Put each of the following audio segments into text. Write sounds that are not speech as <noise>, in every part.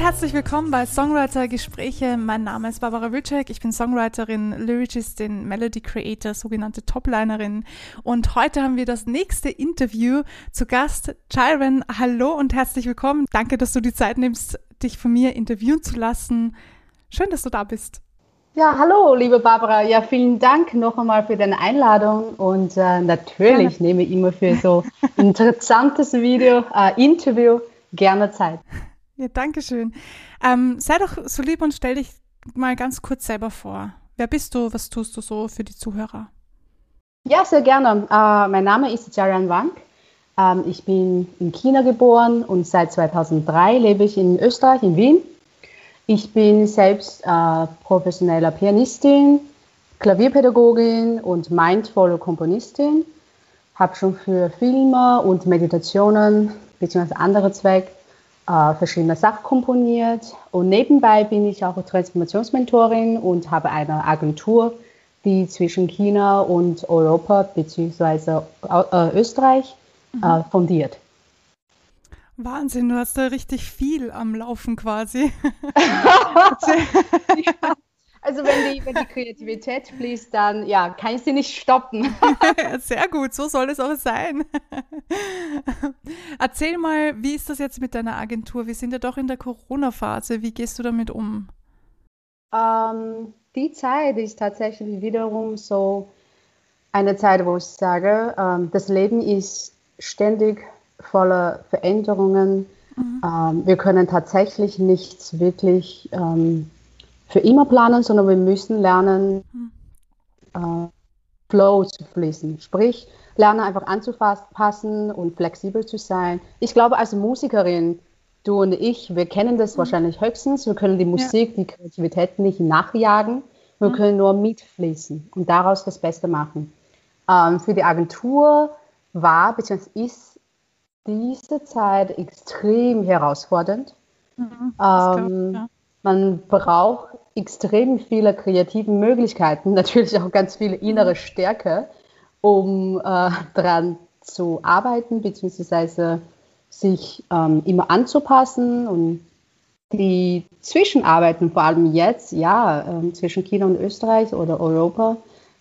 Herzlich willkommen bei Songwriter Gespräche. Mein Name ist Barbara Wilczek. Ich bin Songwriterin, Lyricistin, Melody Creator, sogenannte Toplinerin. Und heute haben wir das nächste Interview zu Gast. Chiron, hallo und herzlich willkommen. Danke, dass du die Zeit nimmst, dich von mir interviewen zu lassen. Schön, dass du da bist. Ja, hallo, liebe Barbara. Ja, vielen Dank noch einmal für deine Einladung und äh, natürlich Gerne. nehme ich immer für so ein interessantes Video, äh, Interview gerne Zeit. Ja, danke schön. Ähm, sei doch so lieb und stell dich mal ganz kurz selber vor. Wer bist du? Was tust du so für die Zuhörer? Ja, sehr gerne. Äh, mein Name ist Jarian Wang. Ähm, ich bin in China geboren und seit 2003 lebe ich in Österreich, in Wien. Ich bin selbst äh, professioneller Pianistin, Klavierpädagogin und mindful Komponistin. Habe schon für Filme und Meditationen bzw. andere Zwecke äh, verschiedene Sachen komponiert. Und nebenbei bin ich auch Transformationsmentorin und habe eine Agentur, die zwischen China und Europa bzw. Äh, Österreich äh, mhm. fundiert. Wahnsinn, du hast da richtig viel am Laufen quasi. <laughs> ja. Also wenn die, wenn die Kreativität fließt, dann ja, kann ich sie nicht stoppen. <laughs> Sehr gut, so soll es auch sein. <laughs> Erzähl mal, wie ist das jetzt mit deiner Agentur? Wir sind ja doch in der Corona-Phase. Wie gehst du damit um? Ähm, die Zeit ist tatsächlich wiederum so eine Zeit, wo ich sage, ähm, das Leben ist ständig voller Veränderungen. Mhm. Ähm, wir können tatsächlich nichts wirklich ähm, für immer planen, sondern wir müssen lernen, hm. äh, Flow zu fließen. Sprich, lernen einfach anzupassen und flexibel zu sein. Ich glaube, als Musikerin, du und ich, wir kennen das mhm. wahrscheinlich höchstens. Wir können die Musik, ja. die Kreativität nicht nachjagen. Wir mhm. können nur mitfließen und daraus das Beste machen. Ähm, für die Agentur war bzw. ist diese Zeit extrem herausfordernd. Mhm, ähm. Man braucht extrem viele kreative Möglichkeiten, <laughs> natürlich auch ganz viel innere Stärke, um äh, daran zu arbeiten, beziehungsweise sich ähm, immer anzupassen und die Zwischenarbeiten, vor allem jetzt, ja, äh, zwischen China und Österreich oder Europa,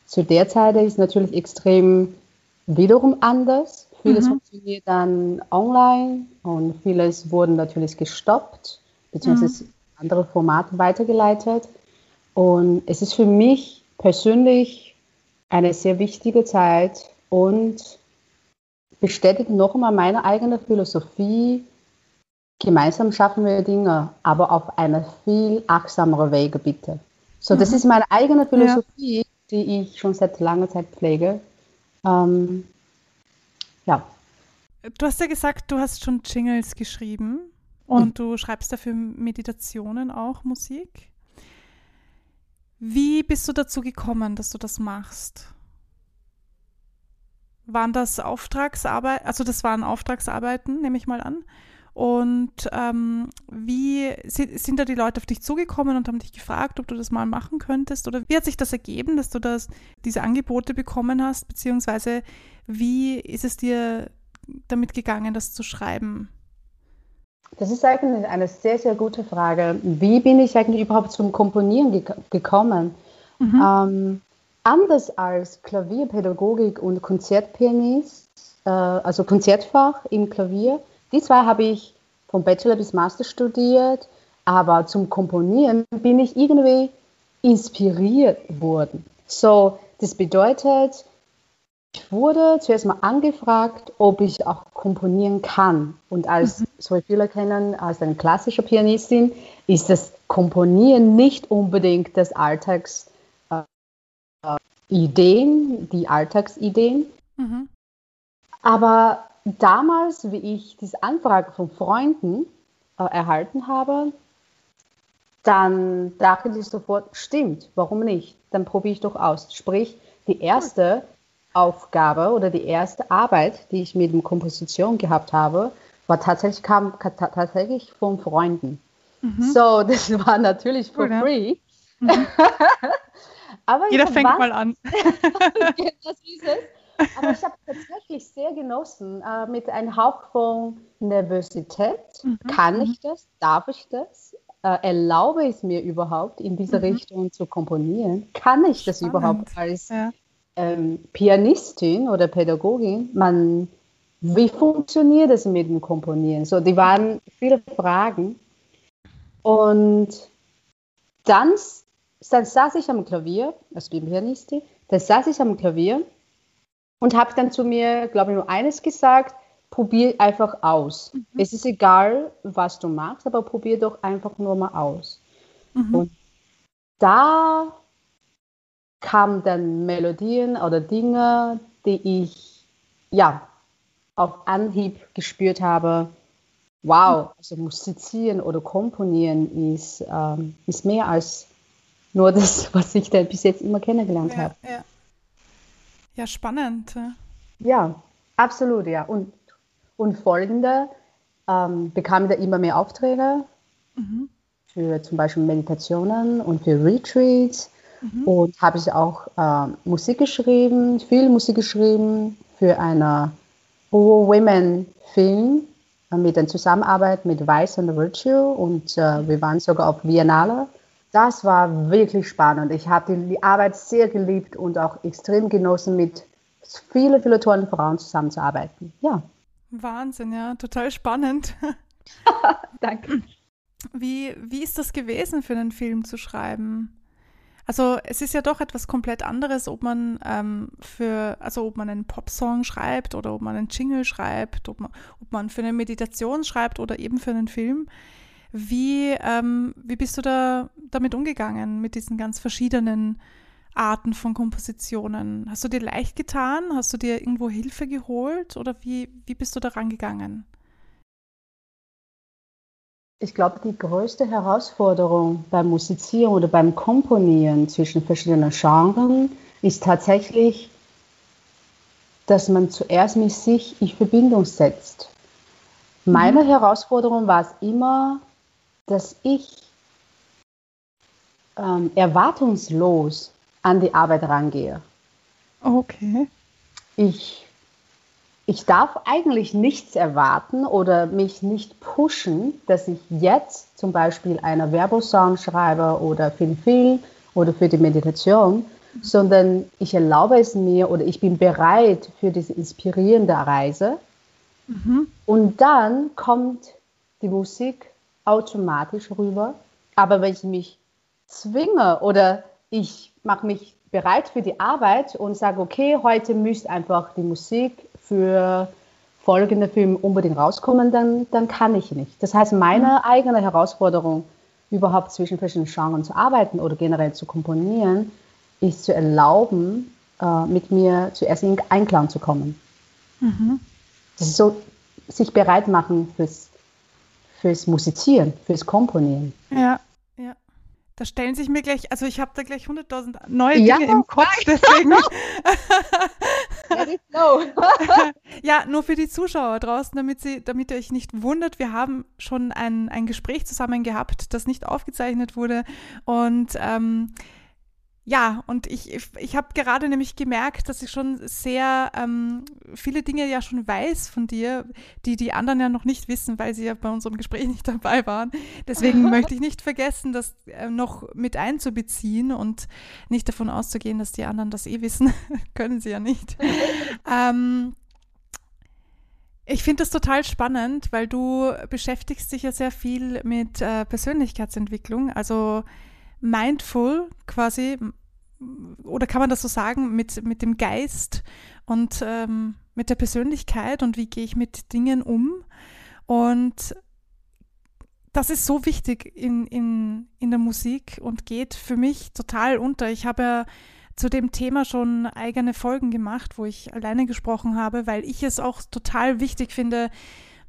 zu der Zeit ist natürlich extrem wiederum anders. Vieles mhm. funktioniert dann online und vieles wurde natürlich gestoppt, beziehungsweise mhm andere Formate weitergeleitet. Und es ist für mich persönlich eine sehr wichtige Zeit und bestätigt noch einmal meine eigene Philosophie. Gemeinsam schaffen wir Dinge, aber auf eine viel achtsamere Wege bitte. So, das mhm. ist meine eigene Philosophie, ja. die ich schon seit langer Zeit pflege. Ähm, ja. Du hast ja gesagt, du hast schon Jingles geschrieben. Und du schreibst dafür Meditationen auch, Musik. Wie bist du dazu gekommen, dass du das machst? Waren das Auftragsarbeiten, also das waren Auftragsarbeiten, nehme ich mal an. Und ähm, wie sind da die Leute auf dich zugekommen und haben dich gefragt, ob du das mal machen könntest? Oder wie hat sich das ergeben, dass du das, diese Angebote bekommen hast? Beziehungsweise wie ist es dir damit gegangen, das zu schreiben? Das ist eigentlich eine sehr, sehr gute Frage. Wie bin ich eigentlich überhaupt zum Komponieren ge gekommen? Mhm. Ähm, anders als Klavierpädagogik und Konzertpianist, äh, also Konzertfach im Klavier, die zwei habe ich vom Bachelor bis Master studiert, aber zum Komponieren bin ich irgendwie inspiriert worden. So, das bedeutet, ich wurde zuerst mal angefragt, ob ich auch komponieren kann. Und als mhm. so viele kennen, als eine klassische Pianistin, ist das Komponieren nicht unbedingt das Alltagsideen, äh, die Alltagsideen. Mhm. Aber damals, wie ich diese Anfrage von Freunden äh, erhalten habe, dann dachte ich sofort, stimmt, warum nicht? Dann probiere ich doch aus. Sprich, die erste Aufgabe oder die erste Arbeit, die ich mit der Komposition gehabt habe, war tatsächlich, kam tatsächlich von Freunden. Mhm. So, <laughs> das war natürlich for cool, free. Mhm. <laughs> Aber Jeder fängt was, mal an. <laughs> das ist es. Aber ich habe tatsächlich sehr genossen, äh, mit einem Hauch von Nervosität. Mhm. Kann ich das? Darf ich das? Äh, erlaube ich es mir überhaupt, in diese mhm. Richtung zu komponieren? Kann ich das Spannend. überhaupt als ja. Ähm, Pianistin oder Pädagogin? Man, wie funktioniert es mit dem Komponieren? So, die waren viele Fragen. Und dann, dann saß ich am Klavier, als Pianistin, dann saß ich am Klavier und habe dann zu mir, glaube ich, nur eines gesagt, probier einfach aus. Mhm. Es ist egal, was du machst, aber probier doch einfach nur mal aus. Mhm. Und da kamen dann Melodien oder Dinge, die ich ja auf Anhieb gespürt habe. Wow, also musizieren oder komponieren ist, ähm, ist mehr als nur das, <laughs> was ich da bis jetzt immer kennengelernt ja, habe. Ja. Ja, spannend. Ja, absolut, ja. Und, und folgende ähm, bekam da immer mehr Aufträge mhm. für zum Beispiel Meditationen und für Retreats. Mhm. Und habe ich auch äh, Musik geschrieben, viel Musik geschrieben für einen Women-Film äh, mit der Zusammenarbeit mit Vice and Virtue. Und äh, wir waren sogar auf Biennale das war wirklich spannend. Ich habe die, die, Arbeit sehr geliebt und auch extrem genossen, mit vielen, vielen tollen Frauen zusammenzuarbeiten. Ja. Wahnsinn, ja, total spannend. <laughs> Danke. Wie, wie ist das gewesen, für einen Film zu schreiben? Also es ist ja doch etwas komplett anderes, ob man ähm, für, also ob man einen Popsong schreibt oder ob man einen Jingle schreibt, ob man, ob man für eine Meditation schreibt oder eben für einen Film. Wie, ähm, wie bist du da damit umgegangen, mit diesen ganz verschiedenen Arten von Kompositionen? Hast du dir leicht getan? Hast du dir irgendwo Hilfe geholt? Oder wie, wie bist du da rangegangen? Ich glaube, die größte Herausforderung beim Musizieren oder beim Komponieren zwischen verschiedenen Genres ist tatsächlich, dass man zuerst mit sich in Verbindung setzt. Meine mhm. Herausforderung war es immer, dass ich ähm, erwartungslos an die Arbeit rangehe. Okay. Ich, ich darf eigentlich nichts erwarten oder mich nicht pushen, dass ich jetzt zum Beispiel eine Werbesong schreibe oder für den Film oder für die Meditation, sondern ich erlaube es mir oder ich bin bereit für diese inspirierende Reise. Mhm. Und dann kommt die Musik automatisch rüber. Aber wenn ich mich zwinge oder ich mache mich bereit für die Arbeit und sage, okay, heute müsste einfach die Musik für folgende Film unbedingt rauskommen, dann, dann kann ich nicht. Das heißt, meine mhm. eigene Herausforderung, überhaupt zwischen verschiedenen Genres zu arbeiten oder generell zu komponieren, ist zu erlauben, äh, mit mir zuerst in Einklang zu kommen. Mhm. Das ist so, sich bereit machen fürs fürs Musizieren, fürs Komponieren. Ja. Da stellen sich mir gleich, also ich habe da gleich 100.000 neue Dinge ja, im Kopf, deswegen. <laughs> <laughs> <laughs> ja, nur für die Zuschauer draußen, damit, sie, damit ihr euch nicht wundert, wir haben schon ein, ein Gespräch zusammen gehabt, das nicht aufgezeichnet wurde. Und ähm, ja, und ich, ich, ich habe gerade nämlich gemerkt, dass ich schon sehr ähm, viele Dinge ja schon weiß von dir, die die anderen ja noch nicht wissen, weil sie ja bei unserem Gespräch nicht <laughs> dabei waren. Deswegen <laughs> möchte ich nicht vergessen, das äh, noch mit einzubeziehen und nicht davon auszugehen, dass die anderen das eh wissen. <laughs> Können sie ja nicht. ähm, ich finde das total spannend, weil du beschäftigst dich ja sehr viel mit äh, Persönlichkeitsentwicklung, also mindful quasi oder kann man das so sagen, mit, mit dem Geist und ähm, mit der Persönlichkeit und wie gehe ich mit Dingen um. Und das ist so wichtig in, in, in der Musik und geht für mich total unter. Ich habe ja zu dem Thema schon eigene Folgen gemacht, wo ich alleine gesprochen habe, weil ich es auch total wichtig finde,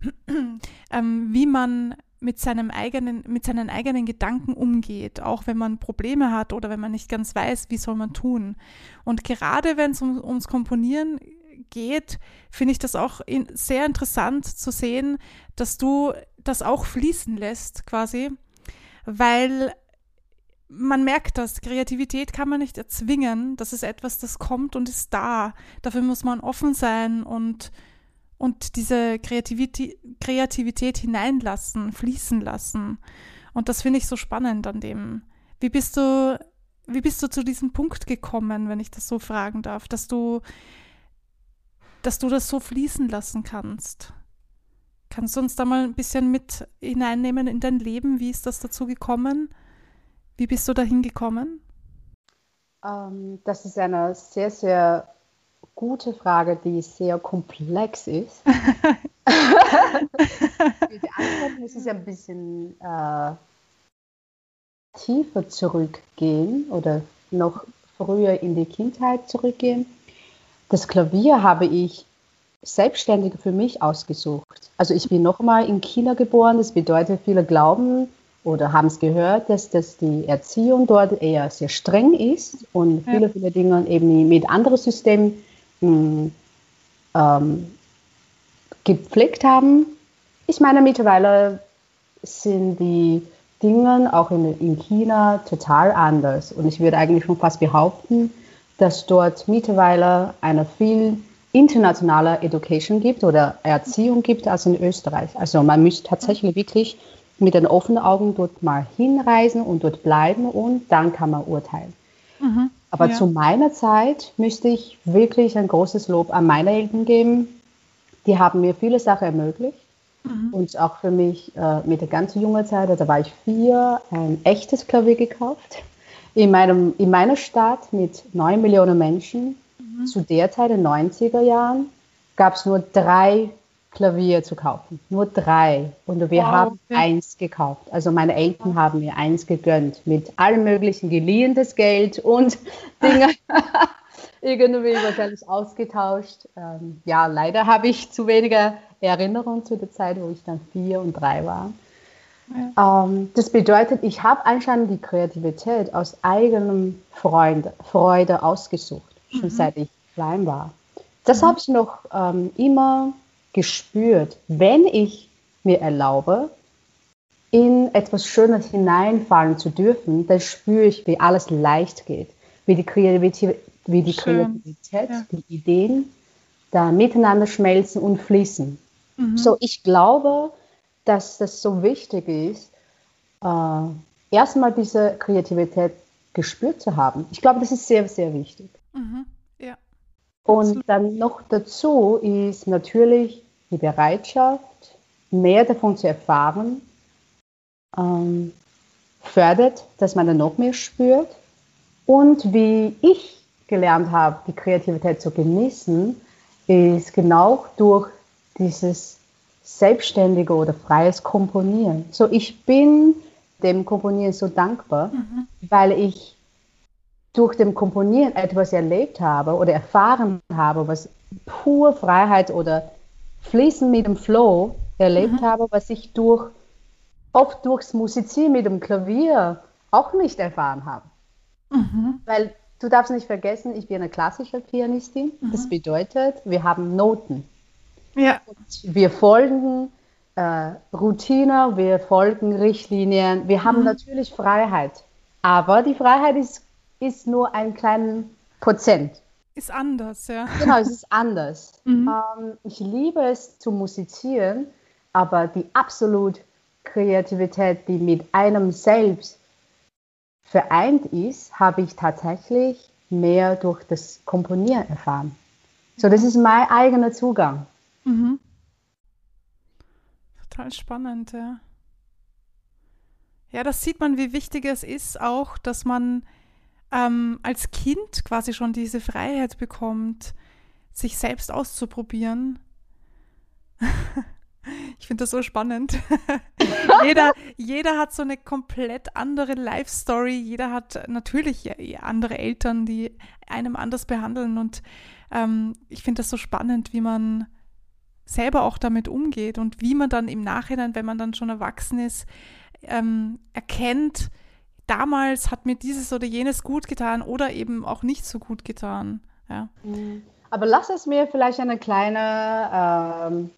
<clears throat> ähm, wie man mit seinem eigenen, mit seinen eigenen Gedanken umgeht, auch wenn man Probleme hat oder wenn man nicht ganz weiß, wie soll man tun. Und gerade wenn es um, ums Komponieren geht, finde ich das auch in, sehr interessant zu sehen, dass du das auch fließen lässt, quasi, weil man merkt das, Kreativität kann man nicht erzwingen. Das ist etwas, das kommt und ist da. Dafür muss man offen sein und, und diese Kreativität, Kreativität hineinlassen, fließen lassen. Und das finde ich so spannend an dem. Wie bist du, wie bist du zu diesem Punkt gekommen, wenn ich das so fragen darf, dass du, dass du das so fließen lassen kannst? Kannst du uns da mal ein bisschen mit hineinnehmen in dein Leben? Wie ist das dazu gekommen? Wie bist du dahin gekommen? Ähm, das ist eine sehr, sehr gute Frage, die sehr komplex ist. <laughs> die Antwort muss ich ein bisschen äh, tiefer zurückgehen oder noch früher in die Kindheit zurückgehen. Das Klavier habe ich selbstständig für mich ausgesucht. Also ich bin nochmal in China geboren, das bedeutet, viele glauben, oder haben es gehört, dass, dass die Erziehung dort eher sehr streng ist und viele, ja. viele Dinge eben mit anderen Systemen hm, ähm, gepflegt haben. Ich meine, mittlerweile sind die Dinge auch in, in China total anders. Und ich würde eigentlich schon fast behaupten, dass dort mittlerweile eine viel internationale Education gibt oder Erziehung gibt als in Österreich. Also man müsste tatsächlich wirklich mit den offenen Augen dort mal hinreisen und dort bleiben und dann kann man urteilen. Mhm, Aber ja. zu meiner Zeit müsste ich wirklich ein großes Lob an meine Eltern geben. Die haben mir viele Sachen ermöglicht. Mhm. Und auch für mich äh, mit der ganzen jungen Zeit, da war ich vier, ein echtes Klavier gekauft. In, meinem, in meiner Stadt mit neun Millionen Menschen, mhm. zu der Zeit, in den 90er Jahren, gab es nur drei Klavier zu kaufen. Nur drei. Und wir wow, haben eins gekauft. Also meine Eltern haben mir eins gegönnt. Mit allem möglichen geliehenes Geld und <laughs> Dinge <laughs> irgendwie wahrscheinlich ausgetauscht. Ähm, ja, leider habe ich zu wenige Erinnerungen zu der Zeit, wo ich dann vier und drei war. Ja. Ähm, das bedeutet, ich habe anscheinend die Kreativität aus eigenem Freund, Freude ausgesucht, schon mhm. seit ich klein war. Das mhm. habe ich noch ähm, immer gespürt, wenn ich mir erlaube, in etwas Schönes hineinfallen zu dürfen, dann spüre ich, wie alles leicht geht, wie die Kreativität, wie die, Kreativität ja. die Ideen da miteinander schmelzen und fließen. Mhm. So, ich glaube, dass das so wichtig ist, äh, erstmal diese Kreativität gespürt zu haben. Ich glaube, das ist sehr, sehr wichtig. Mhm. Und dann noch dazu ist natürlich die Bereitschaft, mehr davon zu erfahren, ähm, fördert, dass man dann noch mehr spürt. Und wie ich gelernt habe, die Kreativität zu genießen, ist genau durch dieses selbstständige oder freies Komponieren. So, ich bin dem Komponieren so dankbar, mhm. weil ich durch dem Komponieren etwas erlebt habe oder erfahren habe, was pure Freiheit oder Fließen mit dem Flow erlebt mhm. habe, was ich durch, oft durchs Musizieren mit dem Klavier auch nicht erfahren habe. Mhm. Weil du darfst nicht vergessen, ich bin eine klassische Pianistin. Mhm. Das bedeutet, wir haben Noten. Ja. Und wir folgen äh, Routine, wir folgen Richtlinien. Wir haben mhm. natürlich Freiheit. Aber die Freiheit ist ist nur ein kleiner Prozent. Ist anders, ja. Genau, es ist anders. <laughs> Mhm. Ähm, ich liebe es zu musizieren, aber die absolute Kreativität, die mit einem selbst vereint ist, habe ich tatsächlich mehr durch das Komponieren erfahren. So, das ist mein eigener Zugang. Mhm. Total spannend, ja. Ja, das sieht man, wie wichtig es ist auch, dass man ähm, als Kind quasi schon diese Freiheit bekommt, sich selbst auszuprobieren. <laughs> ich finde das so spannend. <laughs> jeder, jeder hat so eine komplett andere Life-Story. Jeder hat natürlich andere Eltern, die einem anders behandeln. Und ähm, ich finde das so spannend, wie man selber auch damit umgeht und wie man dann im Nachhinein, wenn man dann schon erwachsen ist, ähm, erkennt, damals hat mir dieses oder jenes gut getan oder eben auch nicht so gut getan. Ja. Mhm. Aber lass es mir vielleicht eine kleine ähm,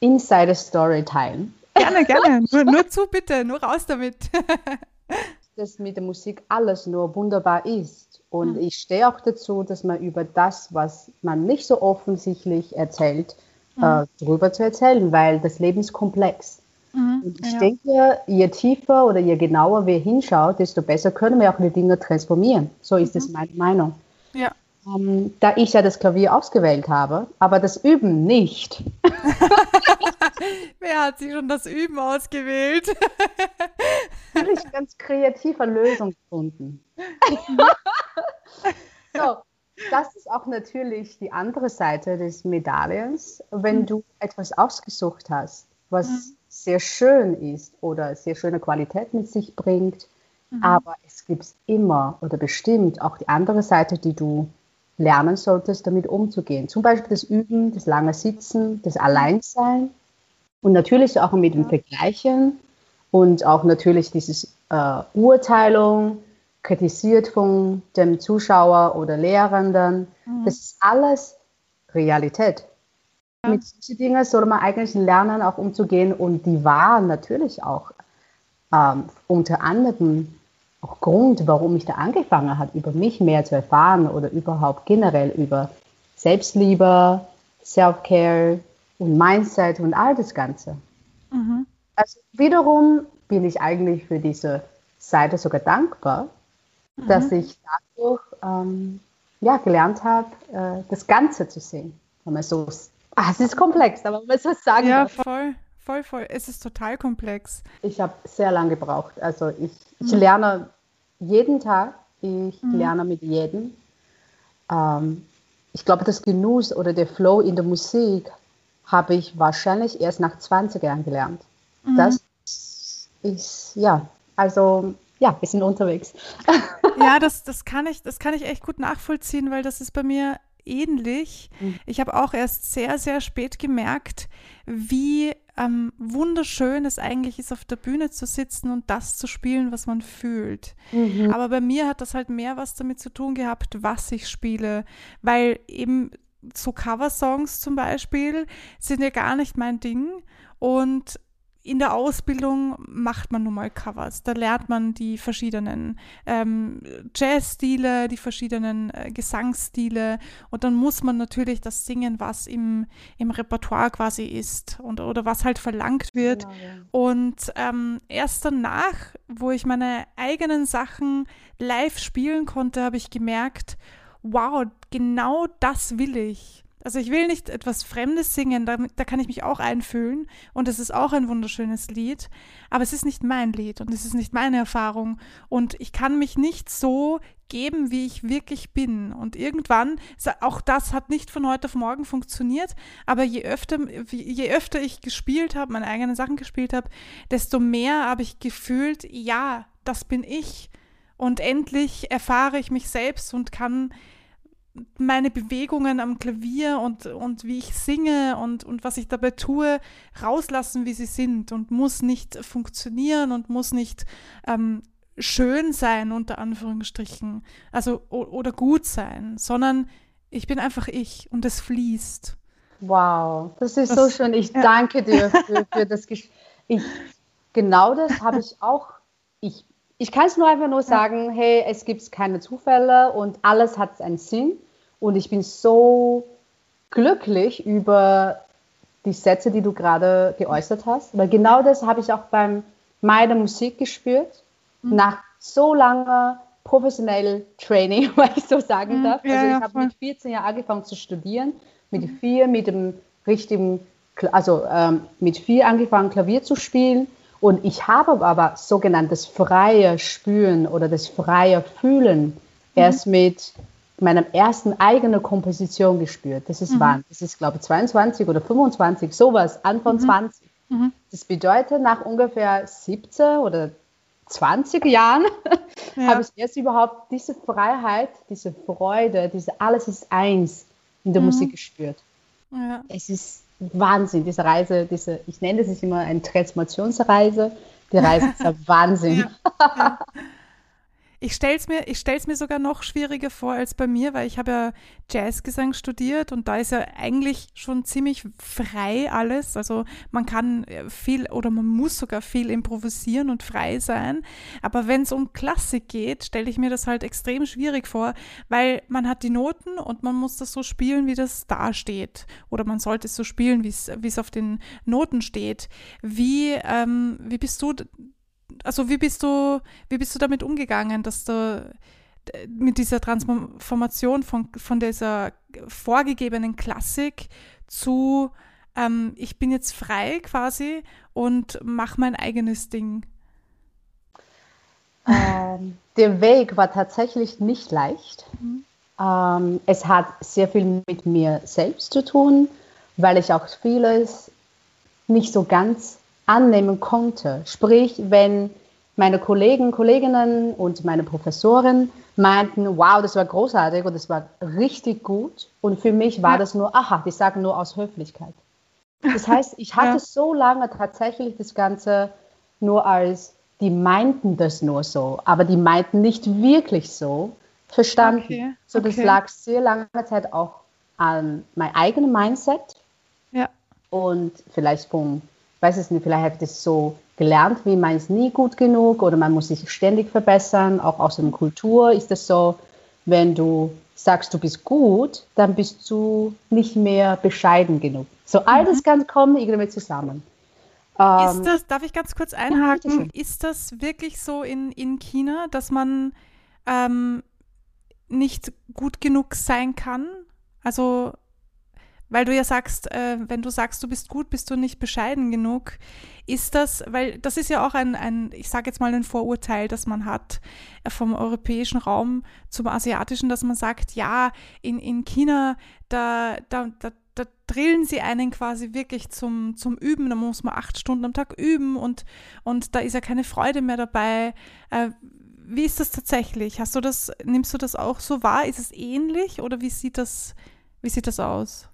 Insider-Story teilen. Gerne, gerne. <laughs> nur, nur zu bitte, nur raus damit. <laughs> dass mit der Musik alles nur wunderbar ist. Und mhm. ich stehe auch dazu, dass man über das, was man nicht so offensichtlich erzählt, mhm. äh, darüber zu erzählen, weil das Leben ist komplex. Mhm. Und ich ja. denke, je tiefer oder je genauer wir hinschauen, desto besser können wir auch die Dinge transformieren. So ist es mhm. meine Meinung. Ja. Ähm, da ich ja das Klavier ausgewählt habe, aber das Üben nicht. <laughs> Wer hat sich schon das Üben ausgewählt? <laughs> habe ich ganz kreative Lösung gefunden. <laughs> so, das ist auch natürlich die andere Seite des Medaillens, wenn mhm. du etwas ausgesucht hast, was mhm. Sehr schön ist oder sehr schöne Qualität mit sich bringt. Mhm. Aber es gibt immer oder bestimmt auch die andere Seite, die du lernen solltest, damit umzugehen. Zum Beispiel das Üben, das lange Sitzen, das Alleinsein und natürlich auch mit dem Vergleichen und auch natürlich dieses äh, Urteilung, kritisiert von dem Zuschauer oder Lehrenden. Mhm. Das ist alles Realität. Ja. Mit solchen Dingen soll man eigentlich lernen, auch umzugehen und die waren natürlich auch ähm, unter anderem auch Grund, warum ich da angefangen habe, über mich mehr zu erfahren oder überhaupt generell über Selbstliebe, Self-Care und Mindset und all das Ganze. Mhm. Also wiederum bin ich eigentlich für diese Seite sogar dankbar, mhm. dass ich dadurch ähm, ja, gelernt habe, äh, das Ganze zu sehen. Wenn man so, ah, es ist komplex, aber man so sagen Ja, darf. voll voll, voll. Es ist total komplex. Ich habe sehr lange gebraucht. Also ich, ich mhm. lerne jeden Tag. Ich mhm. lerne mit jedem. Ähm, ich glaube, das Genuss oder der Flow in der Musik habe ich wahrscheinlich erst nach 20 Jahren gelernt. Mhm. Das ist, ja, also ja, wir sind unterwegs. <laughs> Ja, das, das, kann ich, das kann ich echt gut nachvollziehen, weil das ist bei mir ähnlich. Mhm. Ich habe auch erst sehr, sehr spät gemerkt, wie ähm, wunderschön es eigentlich ist, auf der Bühne zu sitzen und das zu spielen, was man fühlt. Mhm. Aber bei mir hat das halt mehr was damit zu tun gehabt, was ich spiele, weil eben so Coversongs zum Beispiel sind ja gar nicht mein Ding und in der Ausbildung macht man nun mal Covers. Da lernt man die verschiedenen ähm, Jazzstile, die verschiedenen äh, Gesangsstile und dann muss man natürlich das singen, was im, im Repertoire quasi ist und, oder was halt verlangt wird. Genau, ja. Und ähm, erst danach, wo ich meine eigenen Sachen live spielen konnte, habe ich gemerkt, wow, genau das will ich. Also ich will nicht etwas Fremdes singen, da, da kann ich mich auch einfühlen und es ist auch ein wunderschönes Lied, aber es ist nicht mein Lied und es ist nicht meine Erfahrung und ich kann mich nicht so geben, wie ich wirklich bin. Und irgendwann, auch das hat nicht von heute auf morgen funktioniert, aber je öfter, je öfter ich gespielt habe, meine eigenen Sachen gespielt habe, desto mehr habe ich gefühlt, ja, das bin ich. Und endlich erfahre ich mich selbst und kann meine Bewegungen am Klavier und, und wie ich singe und, und was ich dabei tue, rauslassen, wie sie sind und muss nicht funktionieren und muss nicht ähm, schön sein, unter Anführungsstrichen, also oder gut sein, sondern ich bin einfach ich und es fließt. Wow, das ist das, so schön. Ich ja. danke dir für, <laughs> für das Gespräch. Genau das habe ich auch. Ich, ich kann es nur einfach nur sagen, hey, es gibt keine Zufälle und alles hat einen Sinn. Und ich bin so glücklich über die Sätze, die du gerade geäußert hast. Weil genau das habe ich auch beim meiner Musik gespürt. Mhm. Nach so langer professionell Training, <laughs> wenn ich so sagen mhm. darf. Ja, also ich ja, habe mit 14 Jahren angefangen zu studieren, mit mhm. vier mit dem richtigen, also ähm, mit vier angefangen Klavier zu spielen. Und ich habe aber sogenanntes freie Spüren oder das freie Fühlen mhm. erst mit meiner ersten eigenen Komposition gespürt. Das ist mhm. wann? Das ist, glaube ich, 22 oder 25, sowas, Anfang mhm. 20. Mhm. Das bedeutet, nach ungefähr 17 oder 20 Jahren ja. habe ich erst überhaupt diese Freiheit, diese Freude, diese alles ist eins in der mhm. Musik gespürt. Ja. Es ist Wahnsinn, diese Reise, diese, ich nenne das immer eine Transformationsreise. Die Reise ist ein <laughs> Wahnsinn. Ja. Ich stelle es mir, mir sogar noch schwieriger vor als bei mir, weil ich habe ja Jazzgesang studiert und da ist ja eigentlich schon ziemlich frei alles. Also man kann äh, viel oder man muss sogar viel improvisieren und frei sein. Aber wenn es um Klassik geht, stelle ich mir das halt extrem schwierig vor, weil man hat die Noten und man muss das so spielen, wie das da steht. Oder man sollte es so spielen, wie es auf den Noten steht. Wie, ähm, wie bist du also wie bist du, wie bist du damit umgegangen, dass du mit dieser Transformation von, von dieser vorgegebenen Klassik zu ähm, ich bin jetzt frei quasi und mache mein eigenes Ding? Ähm, der Weg war tatsächlich nicht leicht. Mhm. Ähm, es hat sehr viel mit mir selbst zu tun, weil ich auch vieles nicht so ganz annehmen konnte. Sprich, wenn meine Kollegen, Kolleginnen und meine Professoren meinten, wow, das war großartig und das war richtig gut. Und für mich war ja. das nur, aha, die sagen nur aus Höflichkeit. Das heißt, ich hatte <laughs> ja. so lange tatsächlich das Ganze nur als, die meinten das nur so, aber die meinten nicht wirklich so verstanden. Okay. So, das okay. lag sehr lange Zeit auch an meinem eigenen Mindset. Ja. Und vielleicht vom weiß es nicht, vielleicht habe ich das so gelernt, wie man ist nie gut genug oder man muss sich ständig verbessern. Auch aus der Kultur ist es so, wenn du sagst, du bist gut, dann bist du nicht mehr bescheiden genug. So all das mhm. kann kommen irgendwie zusammen. Ähm, ist das, darf ich ganz kurz einhaken, ja, ist das wirklich so in, in China, dass man ähm, nicht gut genug sein kann? Also weil du ja sagst, äh, wenn du sagst, du bist gut, bist du nicht bescheiden genug. Ist das, weil das ist ja auch ein, ein ich sage jetzt mal ein Vorurteil, das man hat äh, vom europäischen Raum zum asiatischen, dass man sagt, ja, in, in China, da, da, da, da drillen sie einen quasi wirklich zum, zum Üben. Da muss man acht Stunden am Tag üben und, und da ist ja keine Freude mehr dabei. Äh, wie ist das tatsächlich? Hast du das, nimmst du das auch so wahr? Ist es ähnlich oder wie sieht das, wie sieht das aus?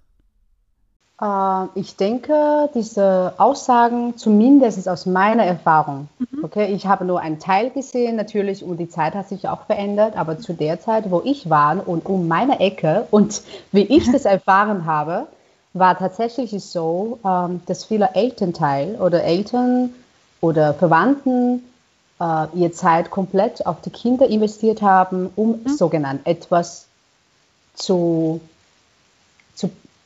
Äh, ich denke, diese Aussagen, zumindest aus meiner Erfahrung, mhm. okay, ich habe nur einen Teil gesehen, natürlich, und die Zeit hat sich auch verändert, aber zu der Zeit, wo ich war und um meine Ecke und wie ich <laughs> das erfahren habe, war tatsächlich so, ähm, dass viele Elternteil oder Eltern oder Verwandten äh, ihre Zeit komplett auf die Kinder investiert haben, um mhm. sogenannt etwas zu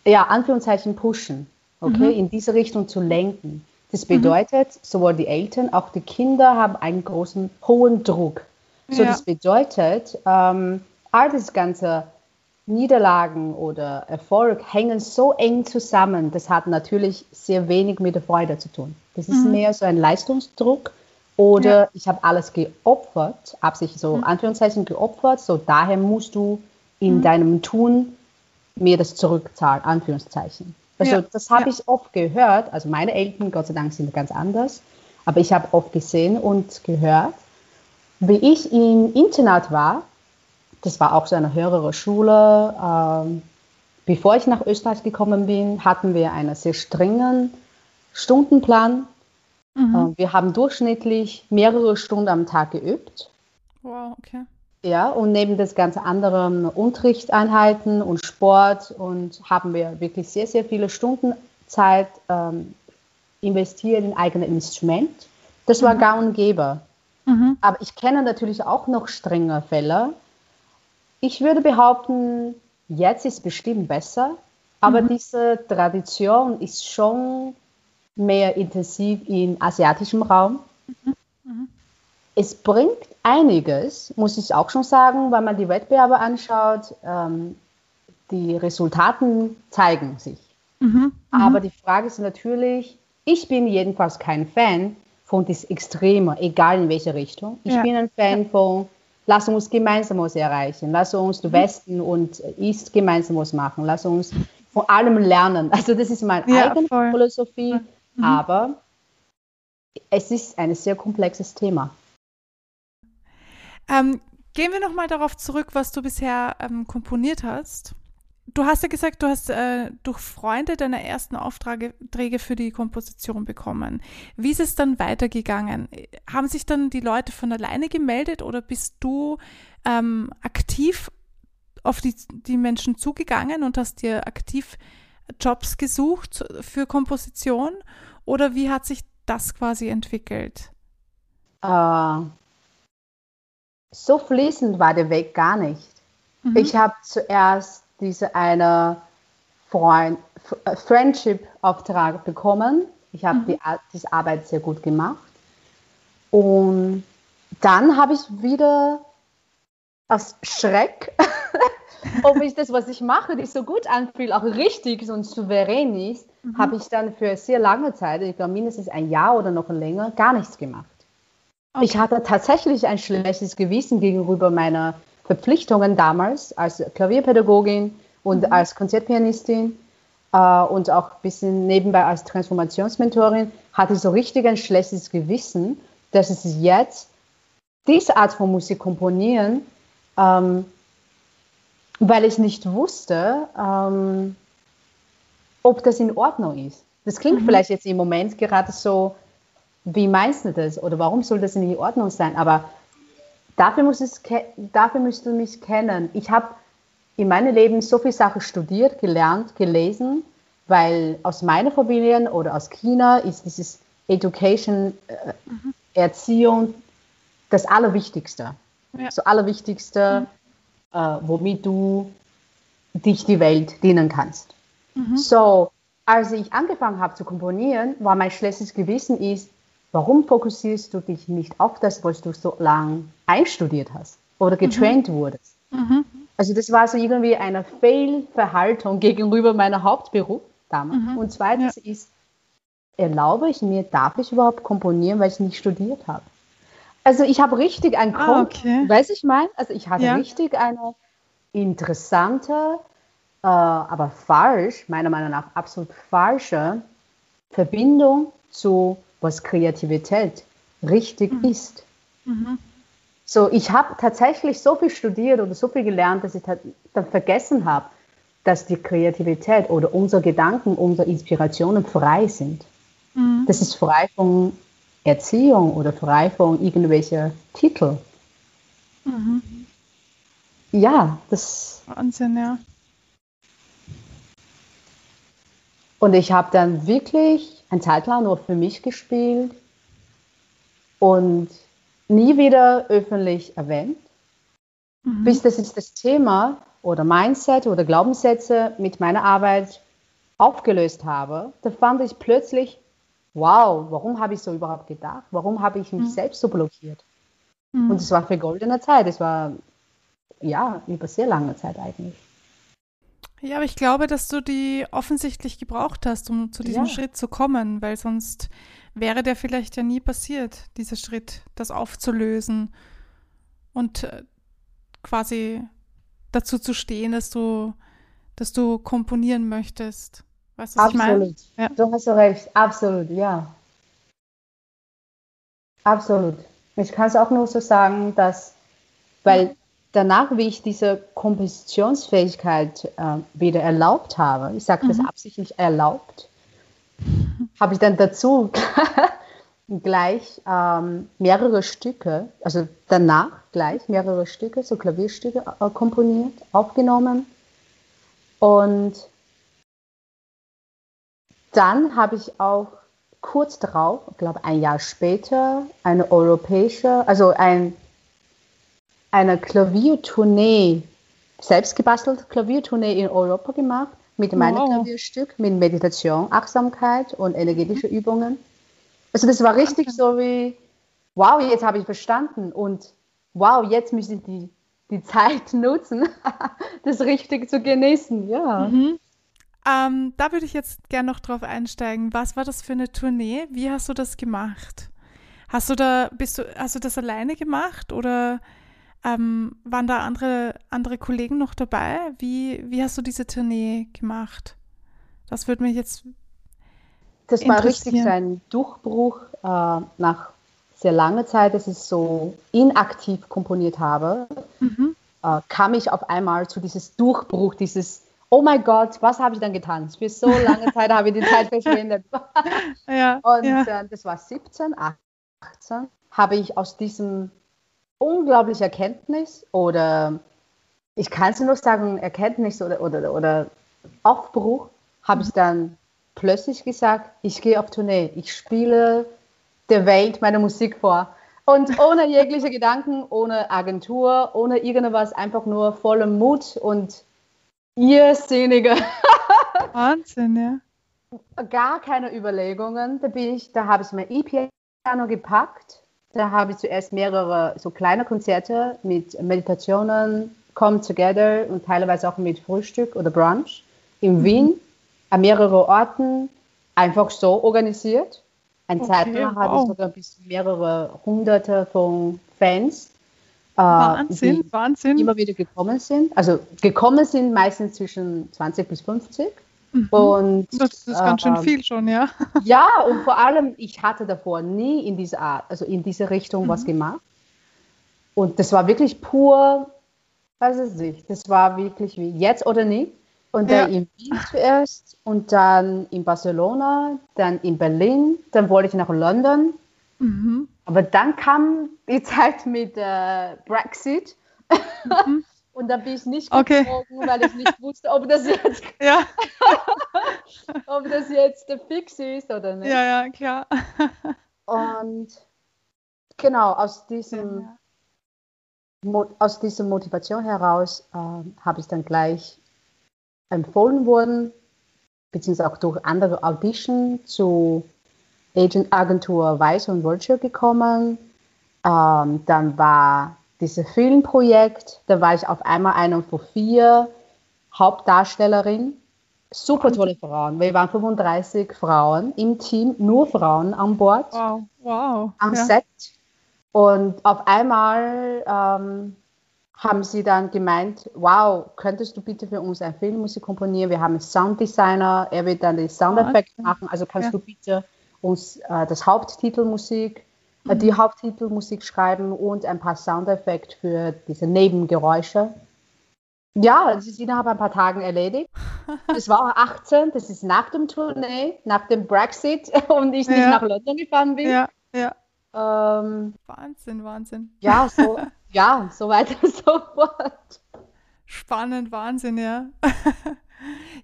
ja, Anführungszeichen pushen, okay, mhm. in diese Richtung zu lenken. Das mhm. bedeutet, mhm. sowohl die Eltern, auch die Kinder haben einen großen, hohen Druck. So, ja. das bedeutet, ähm, all das ganze Niederlagen oder Erfolg hängen so eng zusammen. Das hat natürlich sehr wenig mit der Freude zu tun. Das ist mhm. mehr so ein Leistungsdruck oder ja. ich habe alles geopfert, absichtlich so mhm. Anführungszeichen geopfert, so daher musst du in mhm. deinem Tun mir das zurückzahlt, Anführungszeichen. Also ja, das habe ja. ich oft gehört, also meine Eltern, Gott sei Dank, sind ganz anders, aber ich habe oft gesehen und gehört, wie ich im Internat war, das war auch so eine höhere Schule, ähm, bevor ich nach Österreich gekommen bin, hatten wir einen sehr strengen Stundenplan. Mhm. Äh, wir haben durchschnittlich mehrere Stunden am Tag geübt. Wow, okay. Ja, und neben das ganze anderen Unterrichtseinheiten und Sport und haben wir wirklich sehr, sehr viele Stunden Zeit ähm, investiert in eigene Instrument. Das war mhm. gang und gäbe. Mhm. Aber ich kenne natürlich auch noch strenge Fälle. Ich würde behaupten, jetzt ist bestimmt besser, aber mhm. diese Tradition ist schon mehr intensiv im asiatischen Raum. Mhm. mhm. Es bringt einiges, muss ich auch schon sagen, wenn man die Wettbewerbe anschaut. Ähm, die Resultaten zeigen sich. Mhm, mhm, Aber die Frage ist natürlich, ich bin jedenfalls kein Fan von das Extreme, egal in welche Richtung. Ich ja. bin ein Fan von, lass uns gemeinsam was erreichen, lass uns mhm. Westen und East gemeinsam was machen, lass uns von allem lernen. <laughs> Also das ist meine ja, eigene voll. Philosophie, mhm. aber es ist ein sehr komplexes Thema. Ähm, gehen wir nochmal darauf zurück, was du bisher ähm, komponiert hast. du hast ja gesagt, du hast äh, durch Freunde deine ersten Aufträge für die Komposition bekommen. Wie ist es dann weitergegangen? Haben sich dann die Leute von alleine gemeldet oder bist du ähm, aktiv auf die, die Menschen zugegangen und hast dir aktiv Jobs gesucht für Komposition? Oder wie hat sich das quasi entwickelt? Uh, so fließend war der Weg gar nicht. Mhm. Ich habe zuerst diese eine Freund, äh, Friendship-Auftrag bekommen. Ich habe mhm. die, diese Arbeit sehr gut gemacht. Und dann habe ich wieder aus Schreck, <laughs> ob ich das, was ich mache, die so gut anfühlt, auch richtig und souverän ist, mhm. habe ich dann für sehr lange Zeit, ich glaube mindestens ein Jahr oder noch länger, gar nichts gemacht. Ich hatte tatsächlich ein schlechtes Gewissen gegenüber meiner Verpflichtungen damals als Klavierpädagogin und mhm. als Konzertpianistin äh, und auch ein bisschen nebenbei als Transformationsmentorin, hatte ich so richtig ein schlechtes Gewissen, dass es jetzt diese Art von Musik komponieren, ähm, weil ich nicht wusste, ähm, ob das in Ordnung ist. Das klingt mhm. vielleicht jetzt im Moment gerade so, wie meinst du das oder warum soll das nicht in Ordnung sein? Aber dafür, muss es, dafür müsst du mich kennen. Ich habe in meinem Leben so viele Sachen studiert, gelernt, gelesen, weil aus meiner Familie oder aus China ist dieses Education, äh, mhm. Erziehung das Allerwichtigste. Ja. Das Allerwichtigste, mhm. äh, womit du dich die Welt dienen kannst. Mhm. So, als ich angefangen habe zu komponieren, war mein schlechtes Gewissen ist, warum fokussierst du dich nicht auf das, was du so lange einstudiert hast oder getraint mhm. wurdest? Mhm. Also das war so irgendwie eine Fehlverhaltung gegenüber meiner Hauptberuf damals. Mhm. Und zweitens ja. ist, erlaube ich mir, darf ich überhaupt komponieren, weil ich nicht studiert habe? Also ich habe richtig ein ah, okay. weiß ich mein? Also ich hatte ja. richtig eine interessante, äh, aber falsch, meiner Meinung nach absolut falsche Verbindung zu was Kreativität richtig mhm. ist. Mhm. So, ich habe tatsächlich so viel studiert oder so viel gelernt, dass ich dann vergessen habe, dass die Kreativität oder unsere Gedanken, unsere Inspirationen frei sind. Mhm. Das ist frei von Erziehung oder frei von irgendwelchen Titel. Mhm. Ja, das. Wahnsinn, ja. Und ich habe dann wirklich eine Zeit lang nur für mich gespielt und nie wieder öffentlich erwähnt, mhm. bis das ist das Thema oder Mindset oder Glaubenssätze mit meiner Arbeit aufgelöst habe. Da fand ich plötzlich, wow, warum habe ich so überhaupt gedacht? Warum habe ich mich mhm. selbst so blockiert? Mhm. Und es war für goldene Zeit. Es war ja über sehr lange Zeit eigentlich. Ja, aber ich glaube, dass du die offensichtlich gebraucht hast, um zu diesem ja. Schritt zu kommen, weil sonst wäre der vielleicht ja nie passiert, dieser Schritt, das aufzulösen und äh, quasi dazu zu stehen, dass du, dass du komponieren möchtest. Weißt du, was absolut. ich meine? Ja. Du hast recht, absolut, ja. Absolut. Ich kann es auch nur so sagen, dass, weil danach, wie ich diese Kompositionsfähigkeit äh, wieder erlaubt habe, ich sage das mhm. absichtlich erlaubt, habe ich dann dazu <laughs> gleich ähm, mehrere Stücke, also danach gleich mehrere Stücke, so Klavierstücke äh, komponiert, aufgenommen. Und dann habe ich auch kurz darauf, ich glaube ein Jahr später, eine europäische, also ein eine Klaviertournee, selbst gebastelte Klaviertournee in Europa gemacht, mit meinem wow. Klavierstück, mit Meditation, Achtsamkeit und energetische mhm. Übungen. Also das war richtig okay. so wie, wow, jetzt habe ich verstanden und wow, jetzt müssen ich die, die Zeit <laughs> nutzen, das richtig zu genießen, ja. Mhm. Ähm, da würde ich jetzt gerne noch drauf einsteigen. Was war das für eine Tournee? Wie hast du das gemacht? Hast du da, bist du, hast du das alleine gemacht oder ähm, waren da andere, andere Kollegen noch dabei? Wie, wie hast du diese Tournee gemacht? Das würde mich jetzt. Das war richtig ein Durchbruch äh, nach sehr langer Zeit, dass ich so inaktiv komponiert habe. Mhm. Äh, kam ich auf einmal zu dieses Durchbruch, dieses oh mein Gott, was habe ich dann getan? Für so lange <laughs> Zeit habe ich die Zeit verschwendet. ja, und ja. Äh, das war 17, 18, habe ich aus diesem unglaublichen Erkenntnis oder ich kann es nur sagen, Erkenntnis oder, oder, oder Aufbruch, habe ich dann plötzlich gesagt, ich gehe auf Tournee, ich spiele der Welt meine Musik vor. Und ohne jegliche Gedanken, ohne Agentur, ohne irgendwas, einfach nur voller Mut und irrsinnige. <laughs> Wahnsinn, ja. Gar keine Überlegungen. Da bin ich, da habe ich mein E-Piano gepackt. Da habe ich zuerst mehrere so kleine Konzerte mit Meditationen, Come Together und teilweise auch mit Frühstück oder Brunch in mhm. Wien an mehreren Orten einfach so organisiert. Ein okay, Zeit lang wow. hatte ich sogar bis mehrere hunderte von Fans. Wahnsinn, äh, Wahnsinn. Immer wieder gekommen sind. Also gekommen sind meistens zwischen 20 bis 50. Mhm. Und, das ist ganz schön äh, viel schon, ja. <laughs> Ja, und vor allem, ich hatte davor nie in dieser Art, also in diese Richtung mhm. was gemacht. Und das war wirklich pur, weiß ich nicht, das war wirklich wie jetzt oder nie. Und dann ja. in Wien zuerst und dann in Barcelona, dann in Berlin, dann wollte ich nach London. Mhm. Aber dann kam die Zeit mit äh, Brexit. Mhm. <laughs> und dann bin ich nicht okay. geflogen, weil ich nicht wusste, ob das jetzt, <laughs> ja. <laughs> ob das jetzt fix ist oder nicht. Ja, ja, klar. und genau, aus diesem, ja. aus dieser Motivation heraus äh, habe ich dann gleich empfohlen worden, beziehungsweise auch durch andere Audition zu Agent Agentur Weiß und Vulture gekommen. Ähm, dann war dieses Filmprojekt, da war ich auf einmal eine von vier Hauptdarstellerinnen. Super tolle Frauen. Wir waren 35 Frauen im Team, nur Frauen an Bord. Wow, wow. Am ja. Set. Und auf einmal ähm, haben sie dann gemeint, wow, könntest du bitte für uns eine Filmmusik komponieren? Wir haben einen Sounddesigner, er wird dann die Soundeffekte okay. machen, also kannst ja. du bitte uns äh, das Haupttitelmusik, die mhm. Haupttitelmusik schreiben und ein paar Soundeffekte für diese Nebengeräusche. Ja, das ist innerhalb ein paar Tagen erledigt. <laughs> Das war 18, das ist nach dem Tournee, nach dem Brexit <laughs> und ich nicht ja. nach London gefahren bin. Ja, ja. Ähm, Wahnsinn, Wahnsinn. Ja, so, <laughs> ja, so weiter so fort. Spannend, Wahnsinn, ja.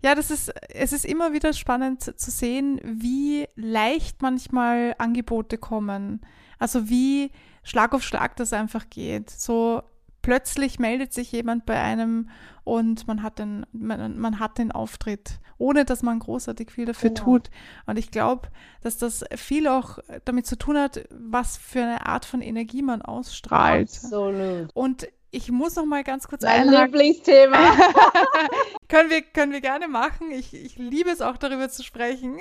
ja, das ist, es ist immer wieder spannend zu sehen, wie leicht manchmal Angebote kommen. Also wie Schlag auf Schlag das einfach geht. So plötzlich meldet sich jemand bei einem und man hat den, man, man hat den Auftritt, ohne dass man großartig viel dafür genau. tut. Und ich glaube, dass das viel auch damit zu tun hat, was für eine Art von Energie man ausstrahlt. Absolut. Und ich muss noch mal ganz kurz Mein Lieblingsthema. <laughs> können, wir, können wir gerne machen. Ich, ich liebe es auch, darüber zu sprechen.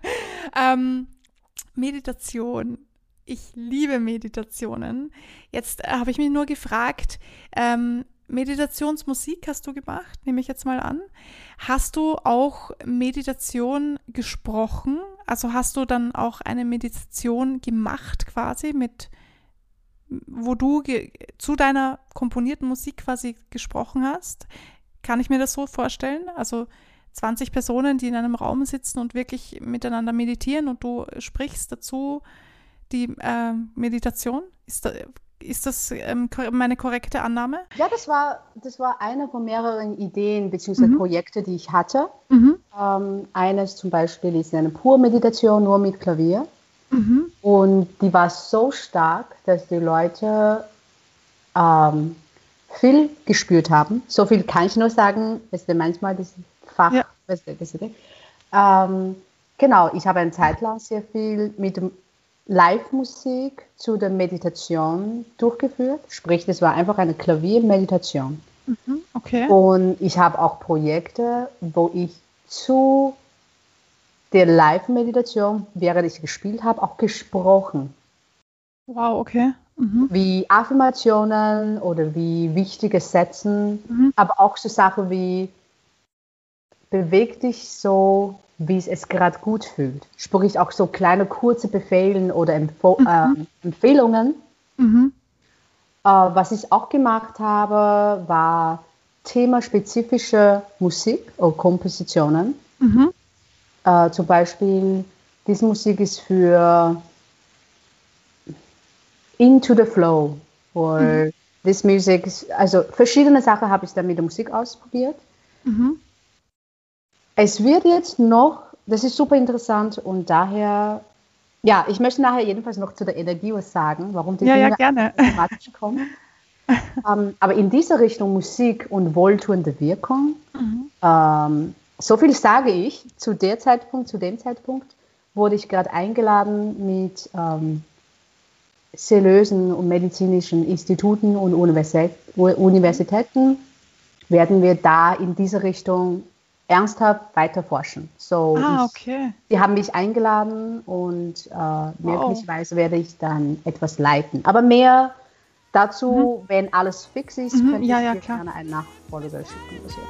<laughs> ähm, Meditation ich liebe Meditationen. Jetzt äh, habe ich mich nur gefragt, ähm, Meditationsmusik hast du gemacht, nehme ich jetzt mal an. Hast du auch Meditation gesprochen? Also hast du dann auch eine Meditation gemacht quasi mit, wo du zu deiner komponierten Musik quasi gesprochen hast? Kann ich mir das so vorstellen? Also 20 Personen, die in einem Raum sitzen und wirklich miteinander meditieren und du sprichst dazu die äh, Meditation? Ist, da, ist das ähm, meine korrekte Annahme? Ja, das war, das war eine von mehreren Ideen bzw. Mhm. Projekte, die ich hatte. Mhm. Ähm, eines zum Beispiel ist eine Pur-Meditation nur mit Klavier. Mhm. Und die war so stark, dass die Leute ähm, viel gespürt haben. So viel kann ich nur sagen, ist manchmal das Fach. Ja. Weißt du, ähm, genau, ich habe eine Zeit lang sehr viel mit dem Live-Musik zu der Meditation durchgeführt. Sprich, das war einfach eine Klaviermeditation. Mhm, okay. Und ich habe auch Projekte, wo ich zu der Live-Meditation, während ich gespielt habe, auch gesprochen. Wow, okay. Mhm. Wie Affirmationen oder wie wichtige Sätzen, mhm. aber auch so Sachen wie beweg dich so wie es es gerade gut fühlt. Sprich auch so kleine kurze Befehlen oder Empf mhm. äh, Empfehlungen. Mhm. Äh, was ich auch gemacht habe, war themaspezifische Musik oder Kompositionen. Mhm. Äh, zum Beispiel, diese Musik ist für Into the Flow. Or mhm. this music, also verschiedene Sachen habe ich dann mit der Musik ausprobiert. Mhm. Es wird jetzt noch, das ist super interessant und daher, ja, ich möchte nachher jedenfalls noch zu der Energie was sagen, warum die ja, Dinge ja, gerne. <laughs> automatisch kommen. ähm, aber in dieser Richtung Musik und wohltuende Wirkung, mhm. ähm, so viel sage ich, zu der Zeitpunkt, zu dem Zeitpunkt wurde ich gerade eingeladen mit ähm, seriösen und medizinischen Instituten und Universitäten, werden wir da in diese Richtung ernsthaft weiter forschen. So, ah, okay. Ich, die haben mich eingeladen und äh, wow. möglicherweise werde ich dann etwas leiten. Aber mehr dazu, mhm. wenn alles fix ist, mhm. könnte ja, ich ja, dir gerne einen Nachfolger schicken. Oder so.